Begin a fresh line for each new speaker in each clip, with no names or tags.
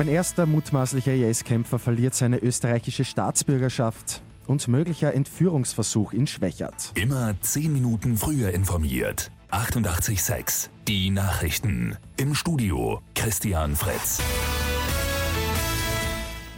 Ein erster mutmaßlicher IS-Kämpfer verliert seine österreichische Staatsbürgerschaft und möglicher Entführungsversuch in Schwächert.
Immer 10 Minuten früher informiert. 88.6 Die Nachrichten. Im Studio Christian Fritz.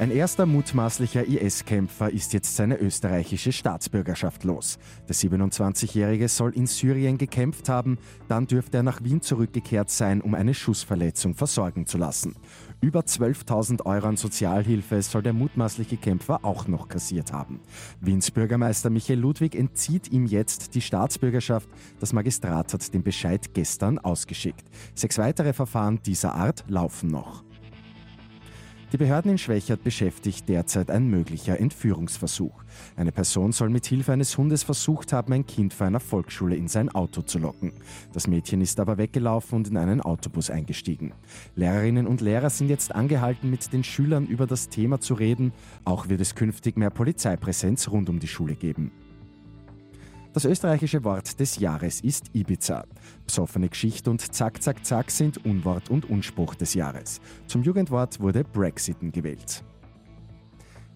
Ein erster mutmaßlicher IS-Kämpfer ist jetzt seine österreichische Staatsbürgerschaft los. Der 27-Jährige soll in Syrien gekämpft haben, dann dürfte er nach Wien zurückgekehrt sein, um eine Schussverletzung versorgen zu lassen. Über 12.000 Euro an Sozialhilfe soll der mutmaßliche Kämpfer auch noch kassiert haben. Wiens Bürgermeister Michael Ludwig entzieht ihm jetzt die Staatsbürgerschaft. Das Magistrat hat den Bescheid gestern ausgeschickt. Sechs weitere Verfahren dieser Art laufen noch. Die Behörden in Schwächert beschäftigt derzeit ein möglicher Entführungsversuch. Eine Person soll mit Hilfe eines Hundes versucht haben, ein Kind vor einer Volksschule in sein Auto zu locken. Das Mädchen ist aber weggelaufen und in einen Autobus eingestiegen. Lehrerinnen und Lehrer sind jetzt angehalten, mit den Schülern über das Thema zu reden. Auch wird es künftig mehr Polizeipräsenz rund um die Schule geben. Das österreichische Wort des Jahres ist Ibiza. Besoffene Geschichte und Zack, Zack, Zack sind Unwort und Unspruch des Jahres. Zum Jugendwort wurde Brexiten gewählt.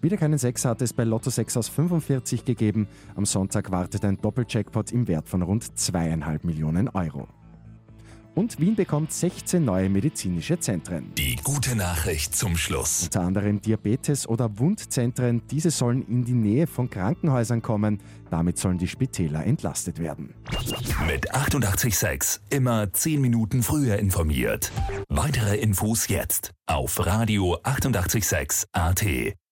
Wieder keinen Sex hat es bei Lotto 6 aus 45 gegeben. Am Sonntag wartet ein Doppeljackpot im Wert von rund zweieinhalb Millionen Euro. Und Wien bekommt 16 neue medizinische Zentren.
Die gute Nachricht zum Schluss.
Unter anderem Diabetes- oder Wundzentren. Diese sollen in die Nähe von Krankenhäusern kommen. Damit sollen die Spitäler entlastet werden.
Mit 886 immer 10 Minuten früher informiert. Weitere Infos jetzt auf Radio 886 AT.